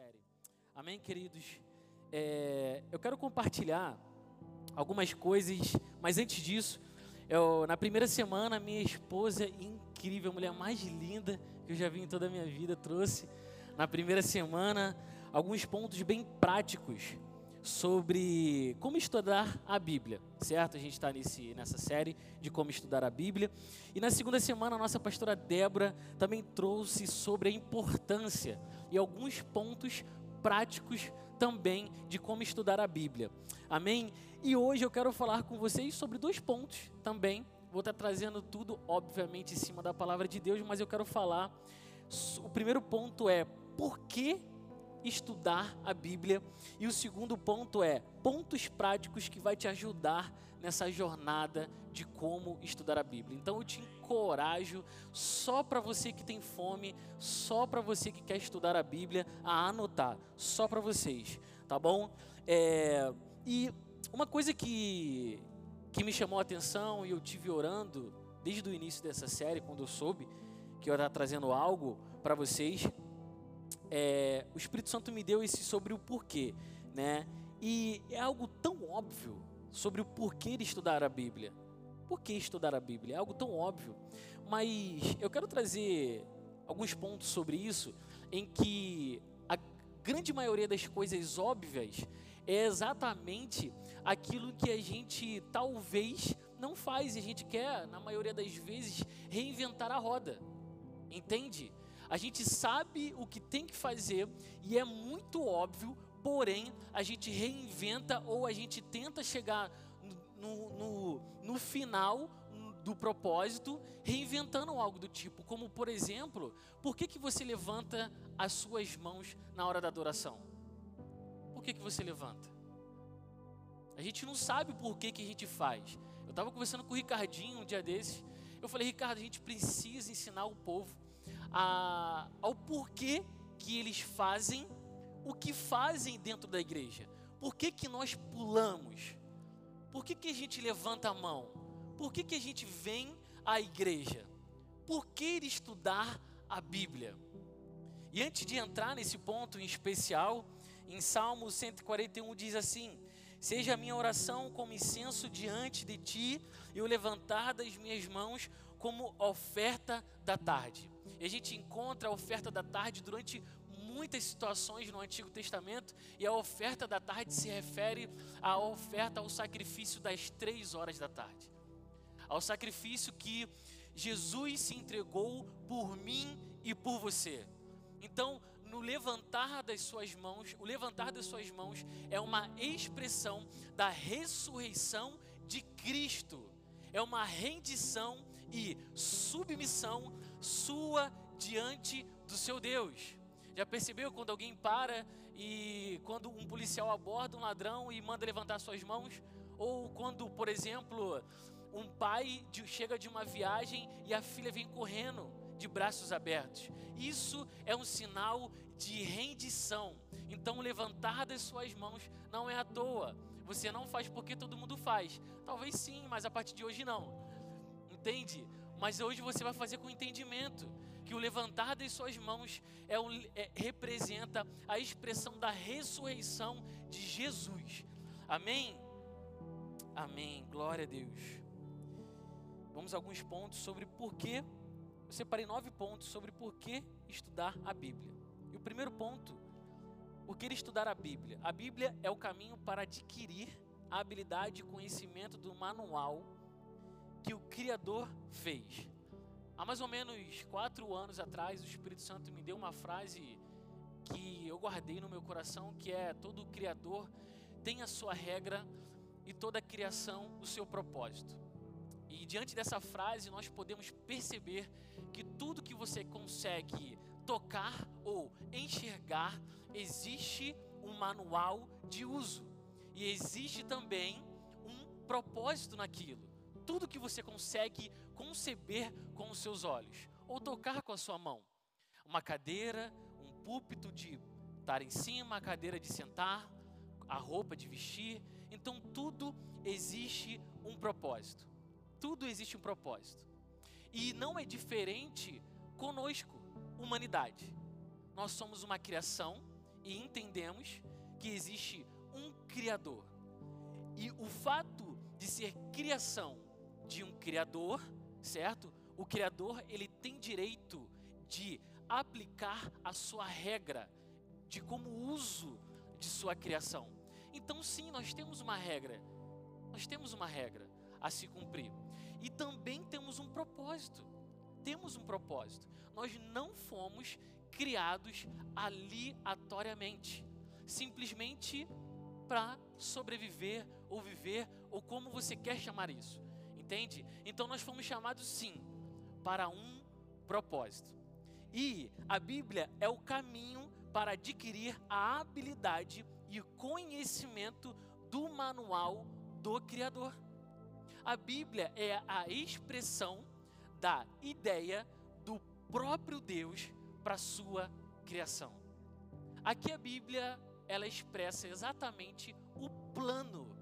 série. Amém, queridos? É, eu quero compartilhar algumas coisas, mas antes disso, eu, na primeira semana, minha esposa, incrível, a mulher mais linda que eu já vi em toda a minha vida, trouxe na primeira semana alguns pontos bem práticos sobre como estudar a Bíblia, certo? A gente está nessa série de como estudar a Bíblia. E na segunda semana, a nossa pastora Débora também trouxe sobre a importância e alguns pontos práticos também de como estudar a Bíblia. Amém? E hoje eu quero falar com vocês sobre dois pontos também. Vou estar trazendo tudo, obviamente, em cima da palavra de Deus, mas eu quero falar. O primeiro ponto é por que estudar a Bíblia. E o segundo ponto é pontos práticos que vai te ajudar nessa jornada de como estudar a Bíblia. Então eu te encorajo, só para você que tem fome, só para você que quer estudar a Bíblia, a anotar, só para vocês, tá bom? É, e uma coisa que, que me chamou a atenção e eu tive orando desde o início dessa série, quando eu soube que eu estava trazendo algo para vocês, é, o Espírito Santo me deu esse sobre o porquê, né? E é algo tão óbvio sobre o porquê de estudar a Bíblia. Por que estudar a Bíblia? É algo tão óbvio. Mas eu quero trazer alguns pontos sobre isso, em que a grande maioria das coisas óbvias é exatamente aquilo que a gente talvez não faz e a gente quer, na maioria das vezes, reinventar a roda. Entende? A gente sabe o que tem que fazer e é muito óbvio, porém a gente reinventa ou a gente tenta chegar no, no, no final do propósito, reinventando algo do tipo, como por exemplo, por que, que você levanta as suas mãos na hora da adoração? Por que, que você levanta? A gente não sabe por que, que a gente faz. Eu estava conversando com o Ricardinho um dia desses. Eu falei, Ricardo, a gente precisa ensinar o povo a, ao porquê que eles fazem o que fazem dentro da igreja. Por que, que nós pulamos? Por que, que a gente levanta a mão? Por que, que a gente vem à igreja? Por que estudar a Bíblia? E antes de entrar nesse ponto em especial, em Salmo 141 diz assim: Seja a minha oração como incenso diante de ti e o levantar das minhas mãos como oferta da tarde. E a gente encontra a oferta da tarde durante muitas situações no Antigo Testamento, e a oferta da tarde se refere à oferta ao sacrifício das três horas da tarde, ao sacrifício que Jesus se entregou por mim e por você. Então, no levantar das suas mãos, o levantar das suas mãos é uma expressão da ressurreição de Cristo, é uma rendição e submissão sua diante do seu Deus. Já percebeu quando alguém para e quando um policial aborda um ladrão e manda levantar suas mãos? Ou quando, por exemplo, um pai chega de uma viagem e a filha vem correndo de braços abertos. Isso é um sinal de rendição. Então, levantar das suas mãos não é à toa. Você não faz porque todo mundo faz. Talvez sim, mas a partir de hoje não. Entende? Mas hoje você vai fazer com entendimento que o levantar das suas mãos é, é representa a expressão da ressurreição de Jesus. Amém? Amém. Glória a Deus. Vamos a alguns pontos sobre por que. Eu separei nove pontos sobre por que estudar a Bíblia. E o primeiro ponto, por que estudar a Bíblia? A Bíblia é o caminho para adquirir a habilidade e conhecimento do manual que o Criador fez. Há mais ou menos quatro anos atrás, o Espírito Santo me deu uma frase que eu guardei no meu coração, que é todo Criador tem a sua regra e toda criação o seu propósito. E diante dessa frase, nós podemos perceber que tudo que você consegue tocar ou enxergar, existe um manual de uso. E existe também um propósito naquilo tudo que você consegue conceber com os seus olhos ou tocar com a sua mão. Uma cadeira, um púlpito de estar em cima, a cadeira de sentar, a roupa de vestir. Então tudo existe um propósito. Tudo existe um propósito. E não é diferente conosco, humanidade. Nós somos uma criação e entendemos que existe um Criador. E o fato de ser criação de um Criador, certo? O Criador ele tem direito de aplicar a sua regra de como uso de sua criação. Então, sim, nós temos uma regra. Nós temos uma regra a se cumprir. E também temos um propósito. Temos um propósito. Nós não fomos criados aleatoriamente, simplesmente para sobreviver ou viver ou como você quer chamar isso. Entende? Então nós fomos chamados sim para um propósito. E a Bíblia é o caminho para adquirir a habilidade e conhecimento do manual do Criador. A Bíblia é a expressão da ideia do próprio Deus para sua criação. Aqui a Bíblia ela expressa exatamente o plano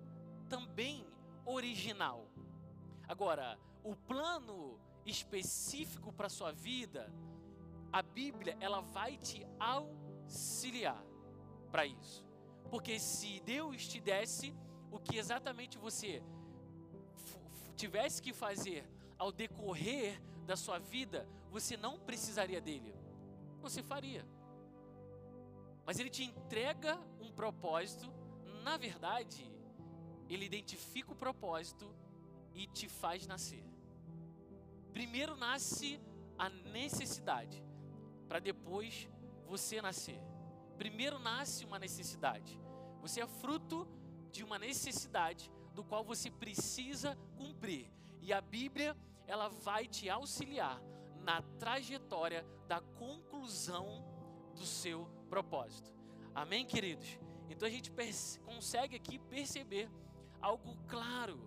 também original. Agora, o plano específico para a sua vida, a Bíblia ela vai te auxiliar para isso. Porque se Deus te desse o que exatamente você tivesse que fazer ao decorrer da sua vida, você não precisaria dele. Você faria. Mas ele te entrega um propósito, na verdade, ele identifica o propósito e te faz nascer. Primeiro nasce a necessidade, para depois você nascer. Primeiro nasce uma necessidade. Você é fruto de uma necessidade do qual você precisa cumprir. E a Bíblia, ela vai te auxiliar na trajetória da conclusão do seu propósito. Amém, queridos? Então a gente consegue aqui perceber algo claro.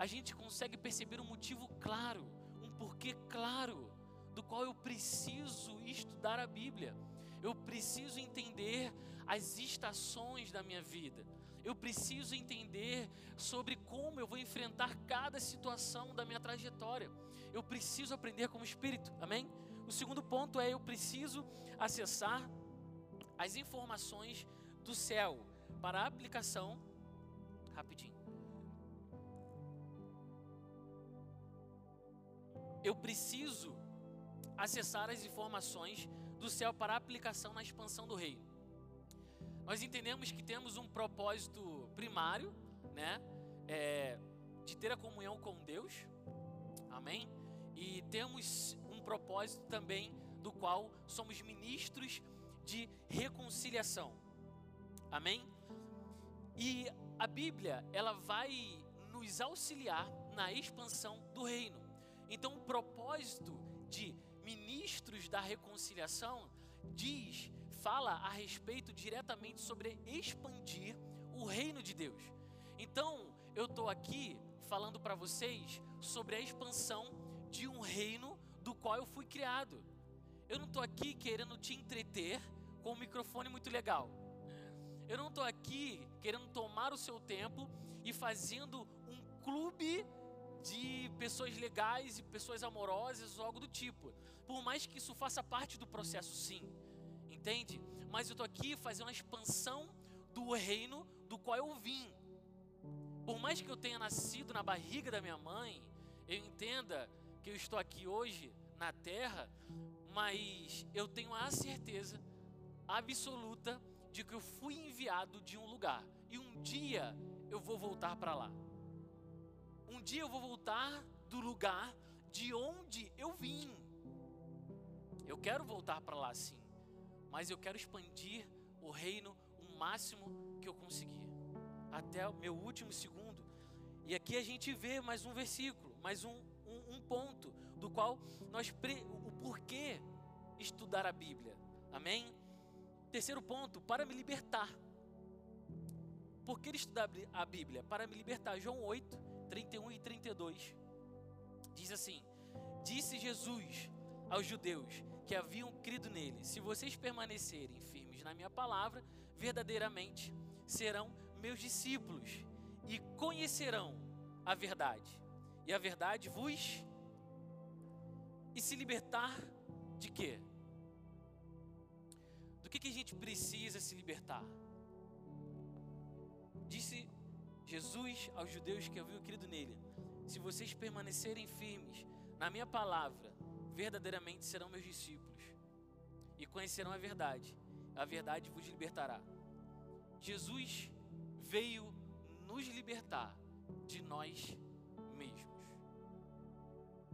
A gente consegue perceber um motivo claro, um porquê claro, do qual eu preciso estudar a Bíblia. Eu preciso entender as estações da minha vida. Eu preciso entender sobre como eu vou enfrentar cada situação da minha trajetória. Eu preciso aprender como espírito, amém? O segundo ponto é eu preciso acessar as informações do céu para aplicação rapidinho. Eu preciso acessar as informações do céu para aplicação na expansão do reino. Nós entendemos que temos um propósito primário, né? É, de ter a comunhão com Deus, amém? E temos um propósito também do qual somos ministros de reconciliação, amém? E a Bíblia, ela vai nos auxiliar na expansão do reino. Então, o propósito de ministros da reconciliação diz, fala a respeito diretamente sobre expandir o reino de Deus. Então, eu estou aqui falando para vocês sobre a expansão de um reino do qual eu fui criado. Eu não estou aqui querendo te entreter com um microfone muito legal. Eu não estou aqui querendo tomar o seu tempo e fazendo um clube de pessoas legais e pessoas amorosas ou algo do tipo. Por mais que isso faça parte do processo, sim. Entende? Mas eu estou aqui fazendo a expansão do reino do qual eu vim. Por mais que eu tenha nascido na barriga da minha mãe, eu entenda que eu estou aqui hoje na terra, mas eu tenho a certeza absoluta de que eu fui enviado de um lugar e um dia eu vou voltar para lá. Um dia eu vou voltar do lugar de onde eu vim. Eu quero voltar para lá sim, mas eu quero expandir o reino o máximo que eu conseguir, até o meu último segundo. E aqui a gente vê mais um versículo, mais um, um, um ponto, do qual nós, o porquê estudar a Bíblia, amém? Terceiro ponto, para me libertar. Por que estudar a Bíblia? Para me libertar. João 8, 31 e 32. Diz assim: Disse Jesus aos judeus que haviam crido nele: Se vocês permanecerem firmes na minha palavra, verdadeiramente serão meus discípulos e conhecerão a verdade. E a verdade vos e se libertar de quê? Do que, que a gente precisa se libertar? Disse Jesus aos judeus que haviam crido nele: Se vocês permanecerem firmes na minha palavra, verdadeiramente serão meus discípulos e conhecerão a verdade. A verdade vos libertará. Jesus veio nos libertar de nós mesmos.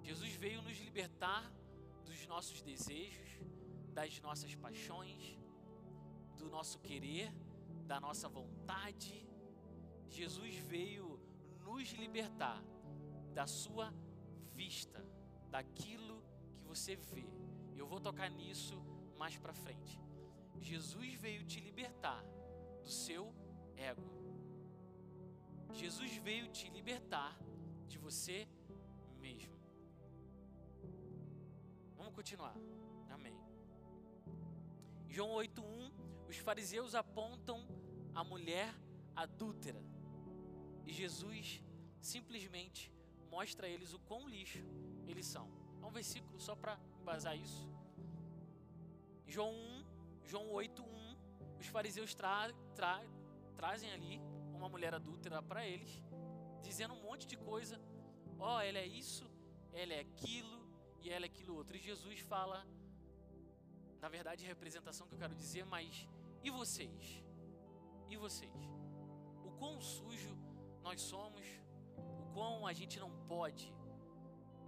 Jesus veio nos libertar dos nossos desejos, das nossas paixões, do nosso querer, da nossa vontade. Jesus veio nos libertar da sua vista, daquilo que você vê. Eu vou tocar nisso mais para frente. Jesus veio te libertar do seu ego. Jesus veio te libertar de você mesmo. Vamos continuar. Amém. João 8:1, os fariseus apontam a mulher adúltera. E Jesus simplesmente mostra a eles o quão lixo eles são. É um versículo só para embasar isso. João 1, João 8:1, os fariseus tra, tra, trazem ali uma mulher adúltera para eles, dizendo um monte de coisa. Ó, oh, ela é isso, ela é aquilo e ela é aquilo outro. E Jesus fala, na verdade, representação que eu quero dizer, mas e vocês? E vocês? O quão sujo nós somos, o quão a gente não pode,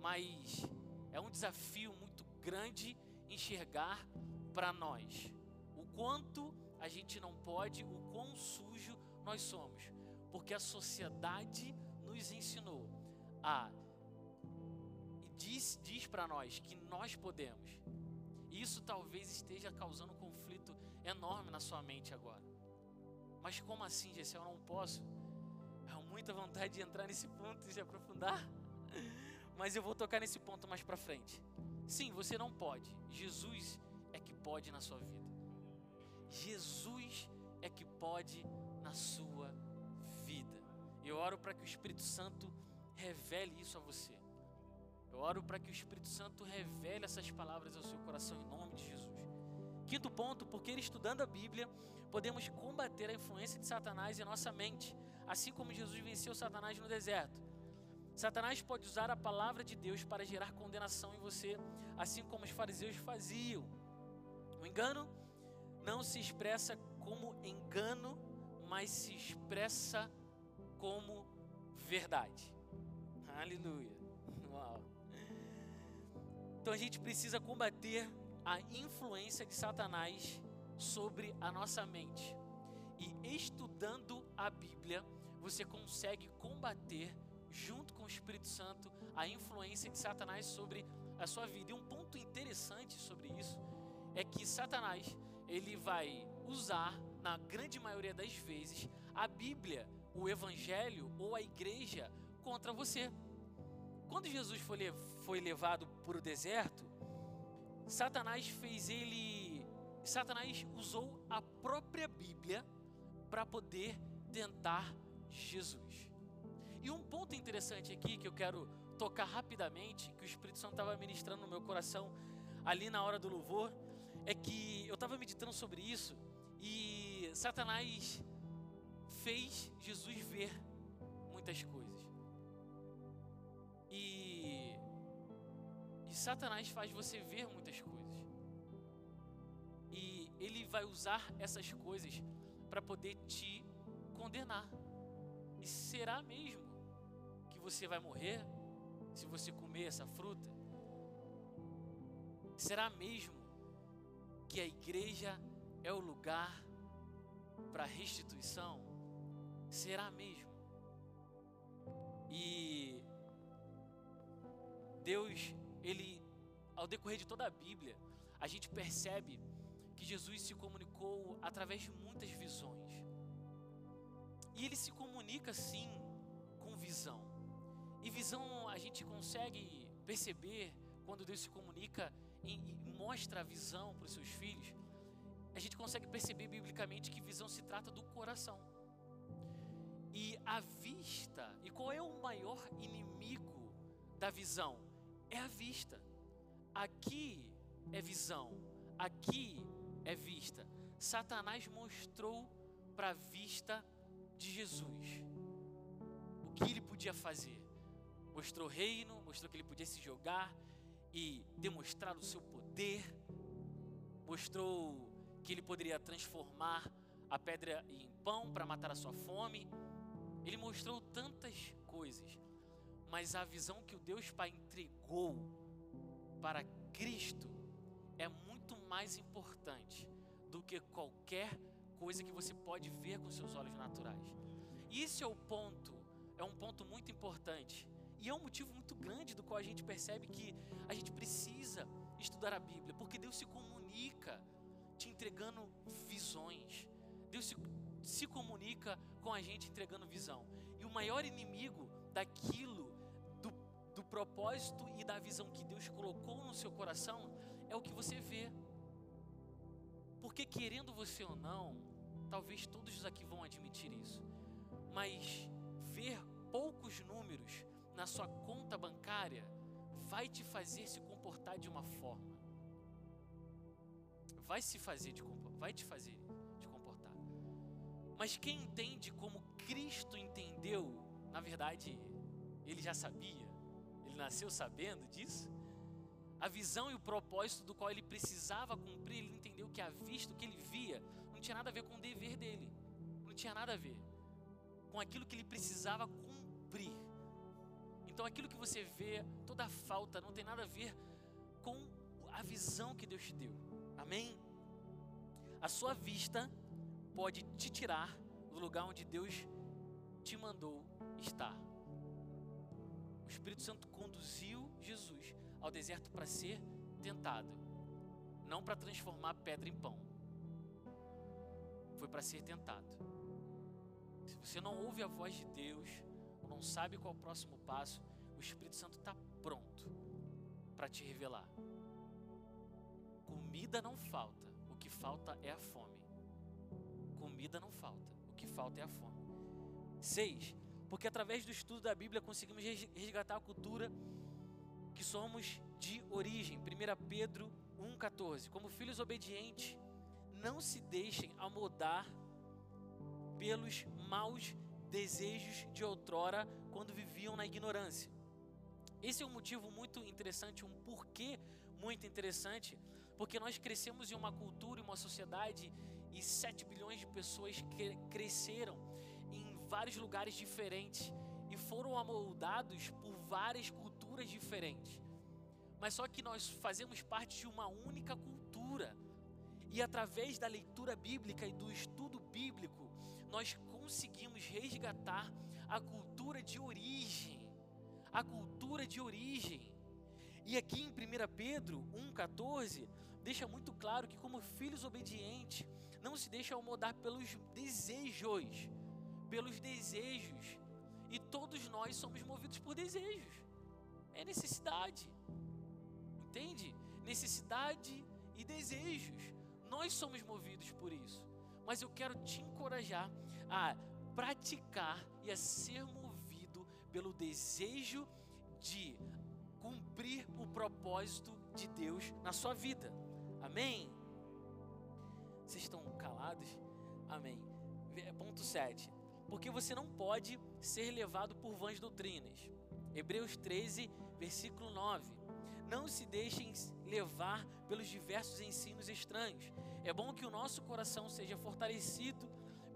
mas é um desafio muito grande enxergar para nós o quanto a gente não pode, o quão sujo nós somos, porque a sociedade nos ensinou a e diz, diz para nós que nós podemos. E isso talvez esteja causando um conflito enorme na sua mente agora. Mas como assim, Jesse? Eu não posso. Muita vontade de entrar nesse ponto e se aprofundar. Mas eu vou tocar nesse ponto mais para frente. Sim, você não pode. Jesus é que pode na sua vida. Jesus é que pode na sua vida. Eu oro para que o Espírito Santo revele isso a você. Eu oro para que o Espírito Santo revele essas palavras ao seu coração em nome de Jesus. Quinto ponto, porque estudando a Bíblia, podemos combater a influência de Satanás em nossa mente, assim como Jesus venceu Satanás no deserto. Satanás pode usar a palavra de Deus para gerar condenação em você, assim como os fariseus faziam. O engano não se expressa como engano, mas se expressa como verdade. Aleluia. Uau. Então a gente precisa combater a influência de Satanás sobre a nossa mente. E estudando a Bíblia, você consegue combater, junto com o Espírito Santo, a influência de Satanás sobre a sua vida. E um ponto interessante sobre isso é que Satanás ele vai usar, na grande maioria das vezes, a Bíblia, o Evangelho ou a igreja contra você. Quando Jesus foi, foi levado para o deserto, Satanás fez ele. Satanás usou a própria Bíblia para poder tentar Jesus. E um ponto interessante aqui que eu quero tocar rapidamente, que o Espírito Santo estava ministrando no meu coração ali na hora do louvor, é que eu estava meditando sobre isso e Satanás fez Jesus ver muitas coisas. E, e Satanás faz você ver muitas coisas. E ele vai usar essas coisas para poder te condenar. E será mesmo que você vai morrer se você comer essa fruta? Será mesmo que a igreja é o lugar para restituição? Será mesmo? E Deus, ele ao decorrer de toda a Bíblia, a gente percebe que Jesus se comunicou através de muitas visões. E ele se comunica sim com visão. E visão a gente consegue perceber quando Deus se comunica e, mostra a visão para os seus filhos, a gente consegue perceber biblicamente que visão se trata do coração. E a vista, e qual é o maior inimigo da visão? É a vista. Aqui é visão, aqui é vista. Satanás mostrou para a vista de Jesus o que ele podia fazer. Mostrou reino, mostrou que ele podia se jogar e demonstrar o seu poder, mostrou que ele poderia transformar a pedra em pão para matar a sua fome. Ele mostrou tantas coisas, mas a visão que o Deus Pai entregou para Cristo é muito mais importante do que qualquer coisa que você pode ver com seus olhos naturais. Esse é o ponto, é um ponto muito importante. E é um motivo muito grande do qual a gente percebe que a gente precisa estudar a Bíblia, porque Deus se comunica te entregando visões. Deus se, se comunica com a gente entregando visão. E o maior inimigo daquilo, do, do propósito e da visão que Deus colocou no seu coração, é o que você vê. Porque querendo você ou não, talvez todos aqui vão admitir isso, mas ver poucos números na sua conta bancária vai te fazer se comportar de uma forma. Vai se fazer de vai te fazer de comportar. Mas quem entende como Cristo entendeu, na verdade, ele já sabia. Ele nasceu sabendo disso a visão e o propósito do qual ele precisava cumprir, ele entendeu que a vista, o que ele via, não tinha nada a ver com o dever dele, não tinha nada a ver com aquilo que ele precisava cumprir. Então aquilo que você vê, toda a falta, não tem nada a ver com a visão que Deus te deu. Amém? A sua vista pode te tirar do lugar onde Deus te mandou estar. O Espírito Santo conduziu Jesus ao deserto para ser tentado, não para transformar pedra em pão. Foi para ser tentado. Se você não ouve a voz de Deus, ou não sabe qual é o próximo passo, o Espírito Santo está pronto para te revelar. Comida não falta, o que falta é a fome. Comida não falta, o que falta é a fome. Seis, porque através do estudo da Bíblia conseguimos resgatar a cultura que somos de origem. 1 Pedro 1,14. Como filhos obedientes, não se deixem amodar pelos maus desejos de outrora quando viviam na ignorância. Esse é um motivo muito interessante, um porquê muito interessante, porque nós crescemos em uma cultura, em uma sociedade e 7 bilhões de pessoas que cresceram em vários lugares diferentes e foram amoldados por várias culturas diferentes. Mas só que nós fazemos parte de uma única cultura. E através da leitura bíblica e do estudo bíblico, nós conseguimos resgatar a cultura de origem. A cultura de origem. E aqui em 1 Pedro 1,14, deixa muito claro que, como filhos obedientes, não se deixam mudar pelos desejos. Pelos desejos. E todos nós somos movidos por desejos é necessidade. Entende? Necessidade e desejos. Nós somos movidos por isso. Mas eu quero te encorajar a praticar e a ser movido pelo desejo de cumprir o propósito de Deus na sua vida. Amém? Vocês estão calados? Amém. Ponto 7. Porque você não pode ser levado por vãs doutrinas. Hebreus 13, versículo 9. Não se deixem levar pelos diversos ensinos estranhos. É bom que o nosso coração seja fortalecido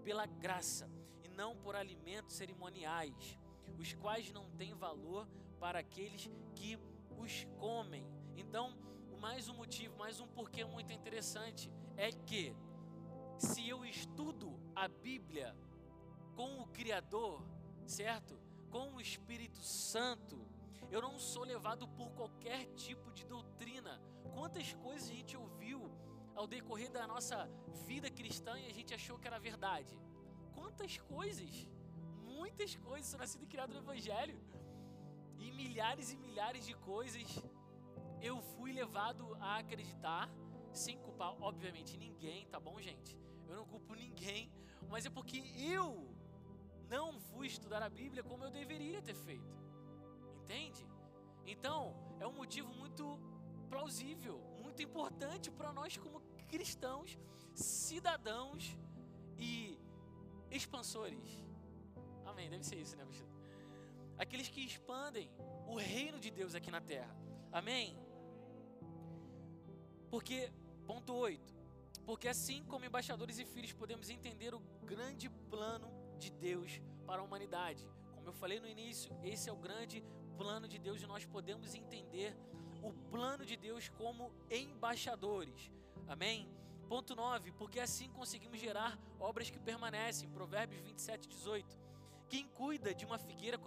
pela graça e não por alimentos cerimoniais, os quais não têm valor para aqueles que os comem. Então, mais um motivo, mais um porquê muito interessante é que se eu estudo a Bíblia com o Criador, certo? Com o Espírito Santo, eu não sou levado por qualquer tipo de doutrina. Quantas coisas a gente ouviu ao decorrer da nossa vida cristã e a gente achou que era verdade? Quantas coisas, muitas coisas, sou nascido e criado no Evangelho. E milhares e milhares de coisas eu fui levado a acreditar, sem culpar, obviamente, ninguém, tá bom, gente? Eu não culpo ninguém, mas é porque eu não fui estudar a Bíblia como eu deveria ter feito. Entende? Então, é um motivo muito plausível, muito importante para nós como cristãos cidadãos e expansores. Amém. Deve ser isso, né, pastor? Aqueles que expandem o reino de Deus aqui na terra. Amém? Porque, ponto 8. Porque assim como embaixadores e filhos podemos entender o grande plano de Deus para a humanidade. Como eu falei no início, esse é o grande plano de Deus e nós podemos entender o plano de Deus como embaixadores. Amém? Ponto 9, porque assim conseguimos gerar obras que permanecem. Provérbios 27, 18. Quem cuida de uma figueira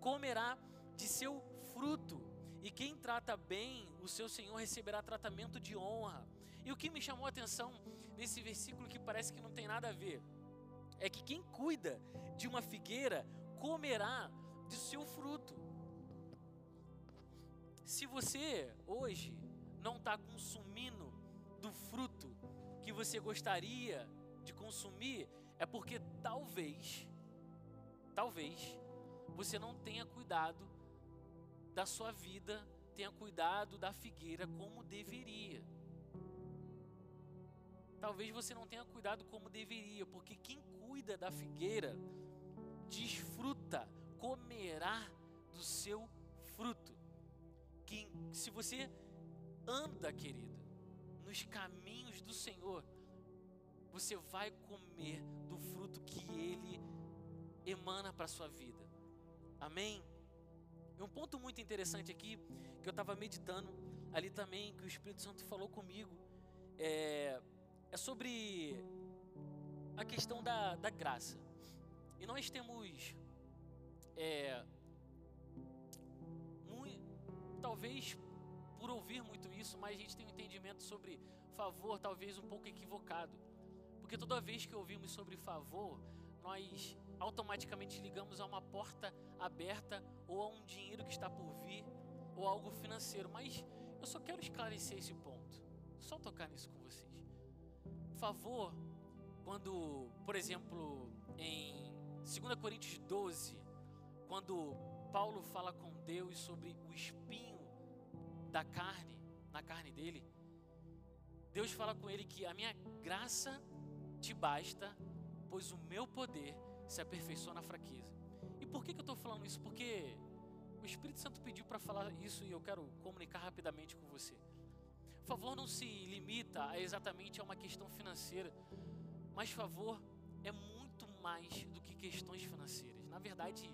comerá de seu fruto, e quem trata bem o seu Senhor receberá tratamento de honra. E o que me chamou a atenção nesse versículo que parece que não tem nada a ver, é que quem cuida de uma figueira comerá de seu fruto. Se você hoje não está consumindo do fruto que você gostaria de consumir, é porque talvez, talvez, você não tenha cuidado da sua vida, tenha cuidado da figueira como deveria. Talvez você não tenha cuidado como deveria, porque quem cuida da figueira desfruta, comerá do seu fruto. Se você anda, querido, nos caminhos do Senhor, você vai comer do fruto que Ele emana para sua vida. Amém? E um ponto muito interessante aqui, que eu estava meditando ali também, que o Espírito Santo falou comigo, é, é sobre a questão da, da graça. E nós temos, é, talvez por ouvir muito isso, mas a gente tem um entendimento sobre favor talvez um pouco equivocado. Porque toda vez que ouvimos sobre favor, nós automaticamente ligamos a uma porta aberta ou a um dinheiro que está por vir ou algo financeiro. Mas eu só quero esclarecer esse ponto. Só tocar nisso com vocês. Favor, quando, por exemplo, em 2 Coríntios 12, quando Paulo fala com Deus sobre o espinho da carne, na carne dele, Deus fala com ele que a minha graça te basta, pois o meu poder se aperfeiçoa na fraqueza. E por que, que eu estou falando isso? Porque o Espírito Santo pediu para falar isso e eu quero comunicar rapidamente com você. Favor não se limita a exatamente a uma questão financeira, mas favor é muito mais do que questões financeiras. Na verdade,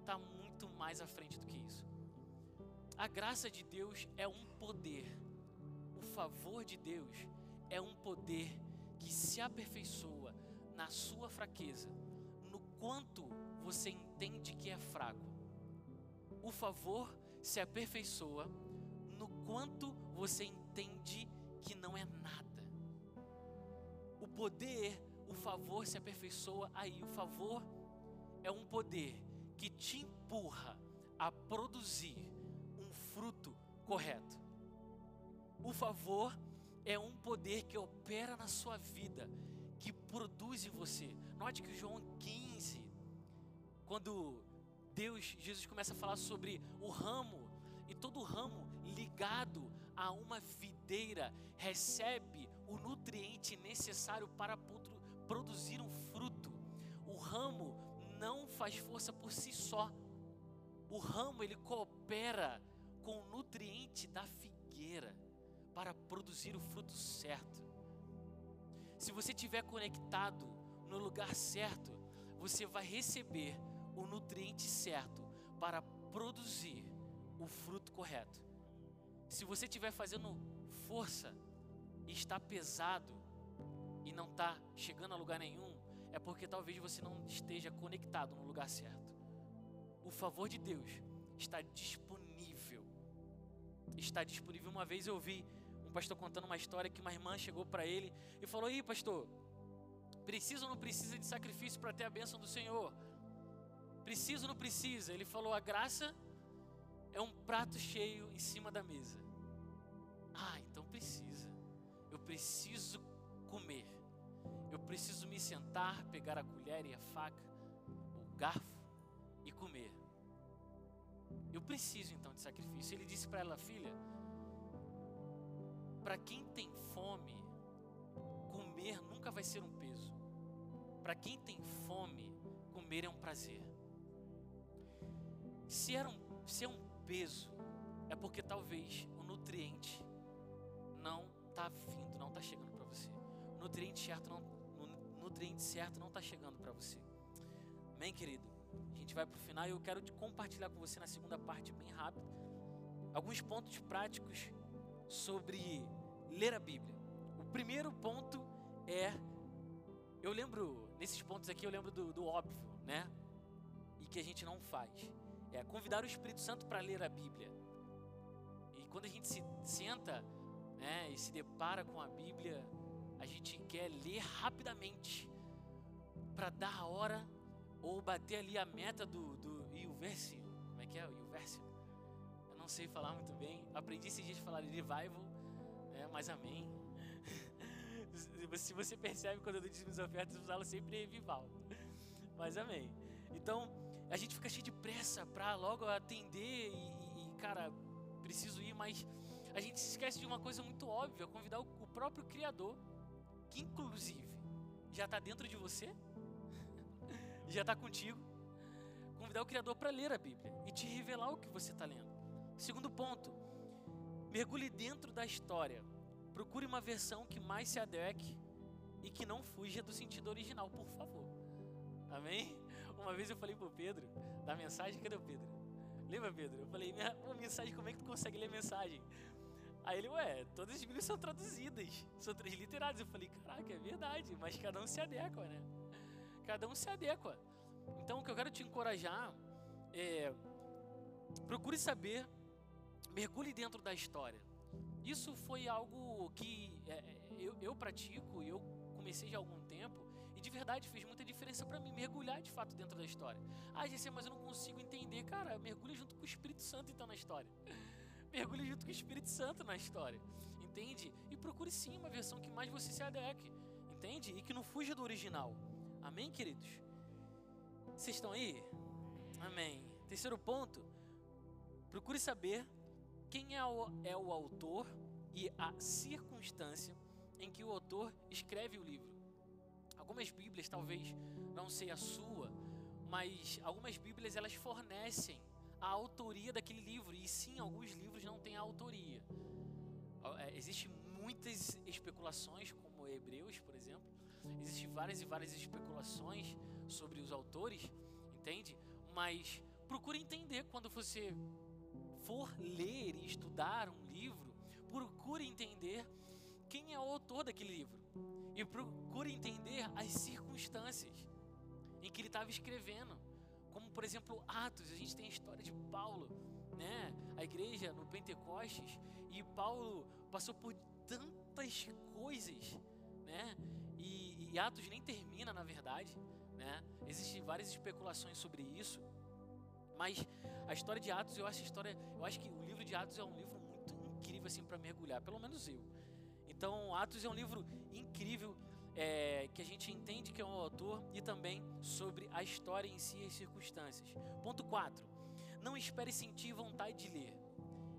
está muito mais à frente do que isso. A graça de Deus é um poder. O favor de Deus é um poder que se aperfeiçoa na sua fraqueza, no quanto você entende que é fraco. O favor se aperfeiçoa no quanto você entende que não é nada. O poder, o favor se aperfeiçoa aí. O favor é um poder que te empurra a produzir fruto correto. O favor é um poder que opera na sua vida, que produz em você. Note que João 15, quando Deus, Jesus começa a falar sobre o ramo, e todo ramo ligado a uma videira recebe o nutriente necessário para produzir um fruto. O ramo não faz força por si só. O ramo ele coopera com o nutriente da figueira para produzir o fruto certo. Se você estiver conectado no lugar certo, você vai receber o nutriente certo para produzir o fruto correto. Se você estiver fazendo força e está pesado e não está chegando a lugar nenhum, é porque talvez você não esteja conectado no lugar certo. O favor de Deus está disponível está disponível. Uma vez eu vi um pastor contando uma história que uma irmã chegou para ele e falou: "Ih, pastor, precisa ou não precisa de sacrifício para ter a bênção do Senhor? Precisa ou não precisa?" Ele falou: "A graça é um prato cheio em cima da mesa." Ah, então precisa. Eu preciso comer. Eu preciso me sentar, pegar a colher e a faca, o garfo e comer. Eu preciso então de sacrifício. Ele disse para ela, filha, para quem tem fome, comer nunca vai ser um peso. Para quem tem fome, comer é um prazer. Se, era um, se é um peso, é porque talvez o nutriente não está vindo, não está chegando para você. O nutriente certo não, o nutriente certo não está chegando para você. Amém, querido? A gente vai para o final e eu quero compartilhar com você na segunda parte, bem rápido, alguns pontos práticos sobre ler a Bíblia. O primeiro ponto é, eu lembro, nesses pontos aqui eu lembro do, do óbvio, né? E que a gente não faz. É convidar o Espírito Santo para ler a Bíblia. E quando a gente se senta né, e se depara com a Bíblia, a gente quer ler rapidamente para dar a hora ou bater ali a meta do, do o verso, como é que é? O verso? Eu não sei falar muito bem. Aprendi esses dias a falar revival, né, mas amém. Se você percebe quando eu dou minhas ofertas, eu falo sempre revival. Mas amém. Então, a gente fica cheio de pressa para logo atender e, e, cara, preciso ir, mas a gente se esquece de uma coisa muito óbvia, convidar o, o próprio Criador, que inclusive já está dentro de você, já está contigo. Convidar o Criador para ler a Bíblia e te revelar o que você está lendo. Segundo ponto, mergulhe dentro da história. Procure uma versão que mais se adeque e que não fuja do sentido original, por favor. Amém? Uma vez eu falei pro Pedro, da mensagem, cadê o Pedro? Lembra, Pedro? Eu falei, minha, mensagem, como é que tu consegue ler mensagem? Aí ele, ué, todas as Bíblias são traduzidas, são transliteradas. Eu falei, caraca, é verdade, mas cada um se adequa, né? Cada um se adequa. Então, o que eu quero te encorajar é. Procure saber, mergulhe dentro da história. Isso foi algo que é, eu, eu pratico e eu comecei já há algum tempo e de verdade fez muita diferença para mim mergulhar de fato dentro da história. Ah, GC, mas eu não consigo entender. Cara, mergulhe junto com o Espírito Santo então na história. mergulhe junto com o Espírito Santo na história. Entende? E procure sim uma versão que mais você se adeque. Entende? E que não fuja do original. Amém, queridos? Vocês estão aí? Amém. Terceiro ponto. Procure saber quem é o, é o autor e a circunstância em que o autor escreve o livro. Algumas Bíblias talvez não seja a sua, mas algumas Bíblias elas fornecem a autoria daquele livro e sim alguns livros não têm a autoria. É, Existem muitas especulações, como Hebreus, por exemplo, Existem várias e várias especulações sobre os autores, entende? Mas procure entender quando você for ler e estudar um livro, procure entender quem é o autor daquele livro e procure entender as circunstâncias em que ele estava escrevendo. Como, por exemplo, Atos, a gente tem a história de Paulo, né? A igreja no Pentecostes, e Paulo passou por tantas coisas, né? E, Atos nem termina, na verdade, né? Existem várias especulações sobre isso. Mas a história de Atos, eu acho história, eu acho que o livro de Atos é um livro muito incrível assim para mergulhar, pelo menos eu. Então, Atos é um livro incrível é, que a gente entende que é um autor e também sobre a história em si e as circunstâncias. Ponto 4. Não espere sentir vontade de ler.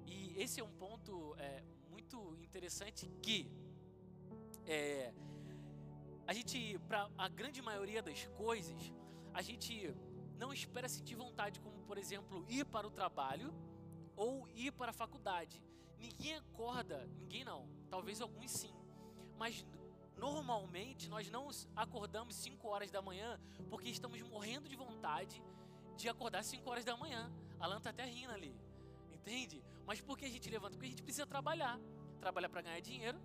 E esse é um ponto é, muito interessante que é, a gente, para a grande maioria das coisas, a gente não espera sentir vontade, como por exemplo, ir para o trabalho ou ir para a faculdade. Ninguém acorda, ninguém não, talvez alguns sim, mas normalmente nós não acordamos 5 horas da manhã porque estamos morrendo de vontade de acordar 5 horas da manhã. Alan tá até rindo ali, entende? Mas por que a gente levanta? Porque a gente precisa trabalhar, trabalhar para ganhar dinheiro,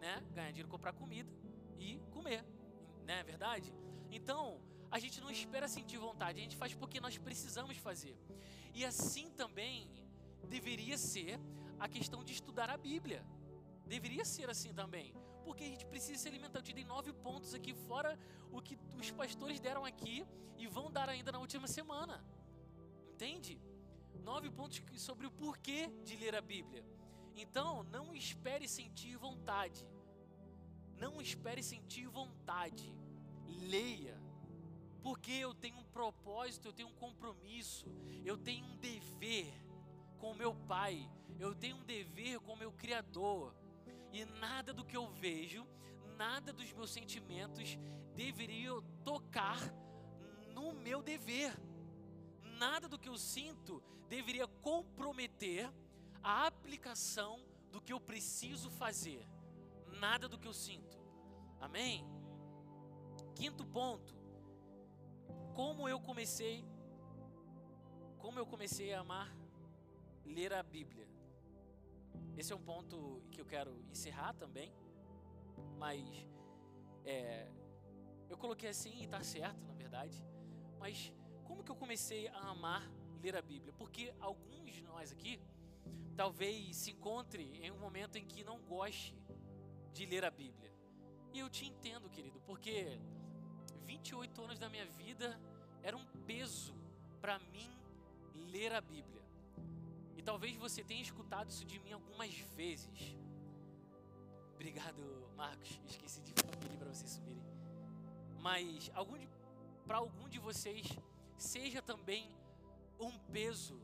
né? Ganhar dinheiro, comprar comida e comer, não é verdade? Então, a gente não espera sentir vontade, a gente faz porque nós precisamos fazer. E assim também deveria ser a questão de estudar a Bíblia. Deveria ser assim também, porque a gente precisa se alimentar. Eu te dei nove pontos aqui, fora o que os pastores deram aqui e vão dar ainda na última semana. Entende? Nove pontos sobre o porquê de ler a Bíblia. Então, não espere sentir vontade. Não espere sentir vontade. Leia. Porque eu tenho um propósito, eu tenho um compromisso, eu tenho um dever com meu Pai, eu tenho um dever com meu Criador. E nada do que eu vejo, nada dos meus sentimentos deveria tocar no meu dever. Nada do que eu sinto deveria comprometer a aplicação do que eu preciso fazer. Nada do que eu sinto. Amém? Quinto ponto. Como eu comecei como eu comecei a amar ler a Bíblia. Esse é um ponto que eu quero encerrar também, mas é, eu coloquei assim e está certo, na verdade. Mas como que eu comecei a amar ler a Bíblia? Porque alguns de nós aqui talvez se encontre em um momento em que não goste de ler a Bíblia. E eu te entendo, querido, porque 28 anos da minha vida era um peso para mim ler a Bíblia. E talvez você tenha escutado isso de mim algumas vezes. Obrigado, Marcos. Esqueci de pedir para vocês subirem. Mas para algum de vocês seja também um peso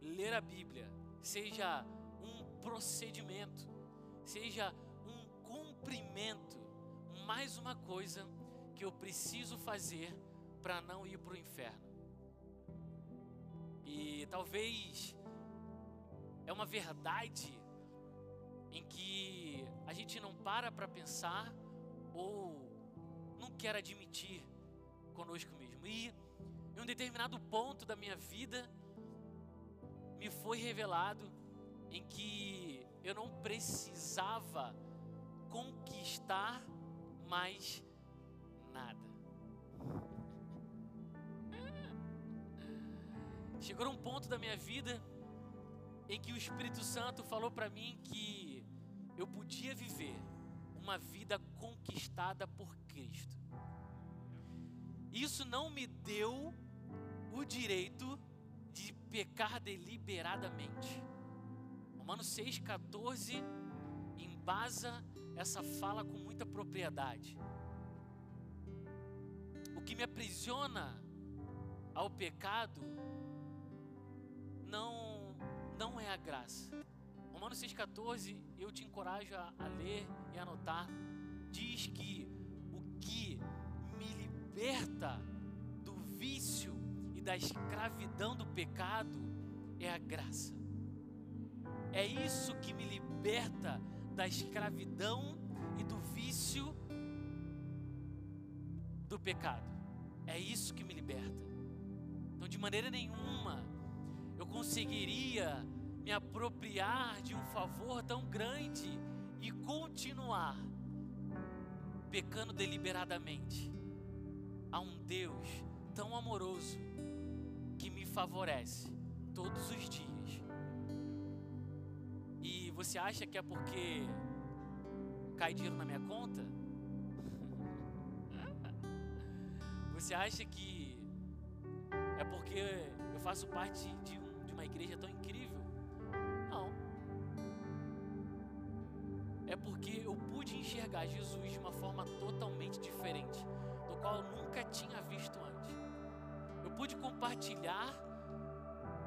ler a Bíblia, seja um procedimento, seja cumprimento, mais uma coisa que eu preciso fazer para não ir para o inferno. E talvez é uma verdade em que a gente não para para pensar ou não quer admitir conosco mesmo. E em um determinado ponto da minha vida me foi revelado em que eu não precisava conquistar mais nada. Chegou um ponto da minha vida em que o Espírito Santo falou para mim que eu podia viver uma vida conquistada por Cristo. Isso não me deu o direito de pecar deliberadamente. Romanos 6,14 embasa essa fala com muita propriedade. O que me aprisiona ao pecado não, não é a graça. Romanos 6,14, eu te encorajo a, a ler e anotar. Diz que o que me liberta do vício e da escravidão do pecado é a graça. É isso que me liberta da escravidão e do vício do pecado. É isso que me liberta. Então, de maneira nenhuma, eu conseguiria me apropriar de um favor tão grande e continuar pecando deliberadamente a um Deus tão amoroso que me favorece todos os dias. Você acha que é porque cai dinheiro na minha conta? Você acha que é porque eu faço parte de uma igreja tão incrível? Não. É porque eu pude enxergar Jesus de uma forma totalmente diferente, do qual eu nunca tinha visto antes. Eu pude compartilhar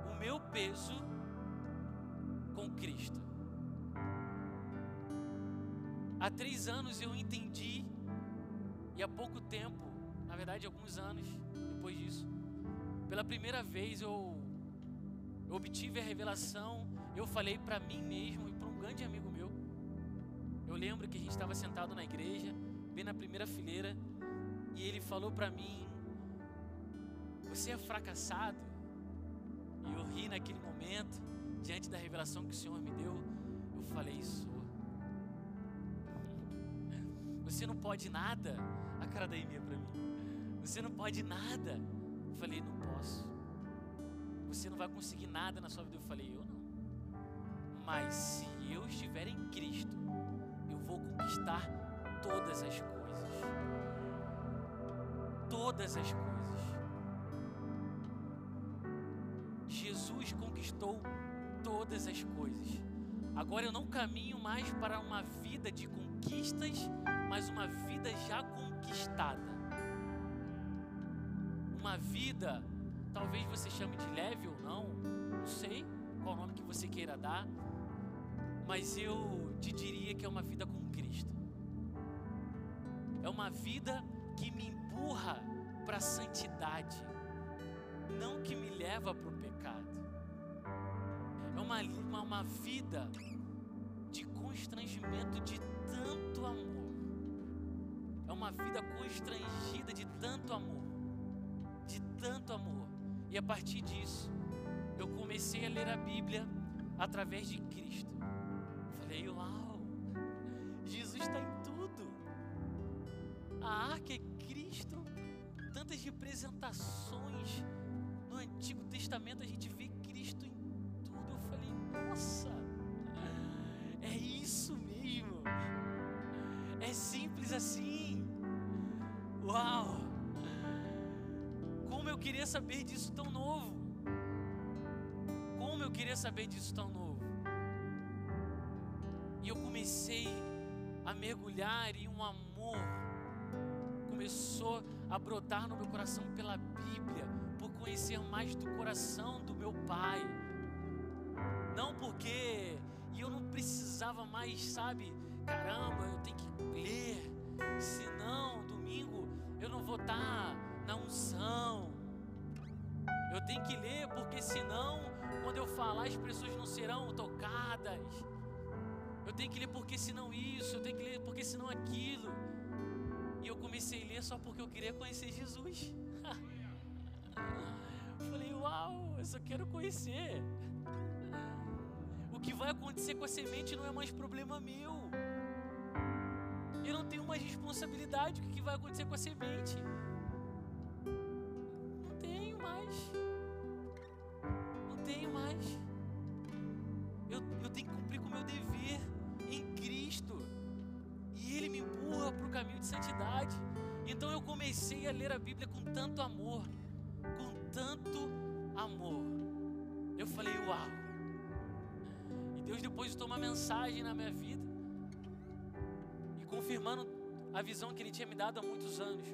o meu peso com Cristo. Há três anos eu entendi, e há pouco tempo, na verdade, alguns anos depois disso, pela primeira vez eu eu obtive a revelação, eu falei para mim mesmo e para um grande amigo meu. Eu lembro que a gente estava sentado na igreja, bem na primeira fileira, e ele falou para mim: Você é fracassado? E eu ri naquele momento, diante da revelação que o Senhor me deu. Eu falei: Sou. Você não pode nada? A cara da Emia para mim. Você não pode nada? Eu falei: Não posso você não vai conseguir nada na sua vida. Eu falei, eu não. Mas se eu estiver em Cristo, eu vou conquistar todas as coisas. Todas as coisas. Jesus conquistou todas as coisas. Agora eu não caminho mais para uma vida de conquistas, mas uma vida já conquistada. Uma vida Talvez você chame de leve ou não, não sei qual nome que você queira dar, mas eu te diria que é uma vida com Cristo. é uma vida que me empurra para a santidade, não que me leva para o pecado. Uma, uma, uma vida de constrangimento de tanto amor. É uma vida constrangida de tanto amor. De tanto amor. E a partir disso, eu comecei a ler a Bíblia através de Cristo. Falei, uau, Jesus está em tudo. A arca é Cristo. Tantas representações. No Antigo Testamento a gente vê Uau! Como eu queria saber disso tão novo. Como eu queria saber disso tão novo. E eu comecei a mergulhar em um amor. Começou a brotar no meu coração pela Bíblia, por conhecer mais do coração do meu Pai. Não porque e eu não precisava mais, sabe? Caramba, eu tenho que ler, senão domingo eu não vou estar na unção. Eu tenho que ler porque senão quando eu falar as pessoas não serão tocadas. Eu tenho que ler porque senão isso, eu tenho que ler porque senão aquilo. E eu comecei a ler só porque eu queria conhecer Jesus. Falei, uau, eu só quero conhecer. O que vai acontecer com a semente não é mais problema meu. Eu não tenho mais responsabilidade do que vai acontecer com a semente. Não tenho mais. Não tenho mais. Eu, eu tenho que cumprir com o meu dever em Cristo. E Ele me empurra para o caminho de santidade. Então eu comecei a ler a Bíblia com tanto amor. Com tanto amor. Eu falei, uau. E Deus depositou uma mensagem na minha vida. Confirmando a visão que Ele tinha me dado há muitos anos.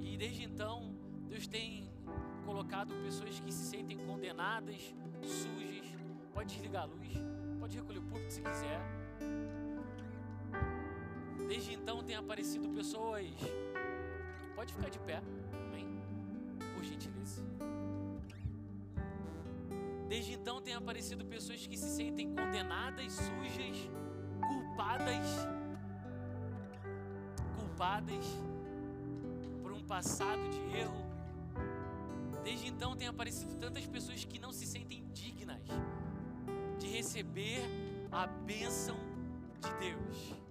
E desde então, Deus tem colocado pessoas que se sentem condenadas, sujas. Pode desligar a luz, pode recolher o púlpito se quiser. Desde então tem aparecido pessoas. Pode ficar de pé, amém? Por gentileza. Desde então tem aparecido pessoas que se sentem condenadas, sujas, culpadas, culpadas por um passado de erro. Desde então tem aparecido tantas pessoas que não se sentem dignas de receber a bênção de Deus.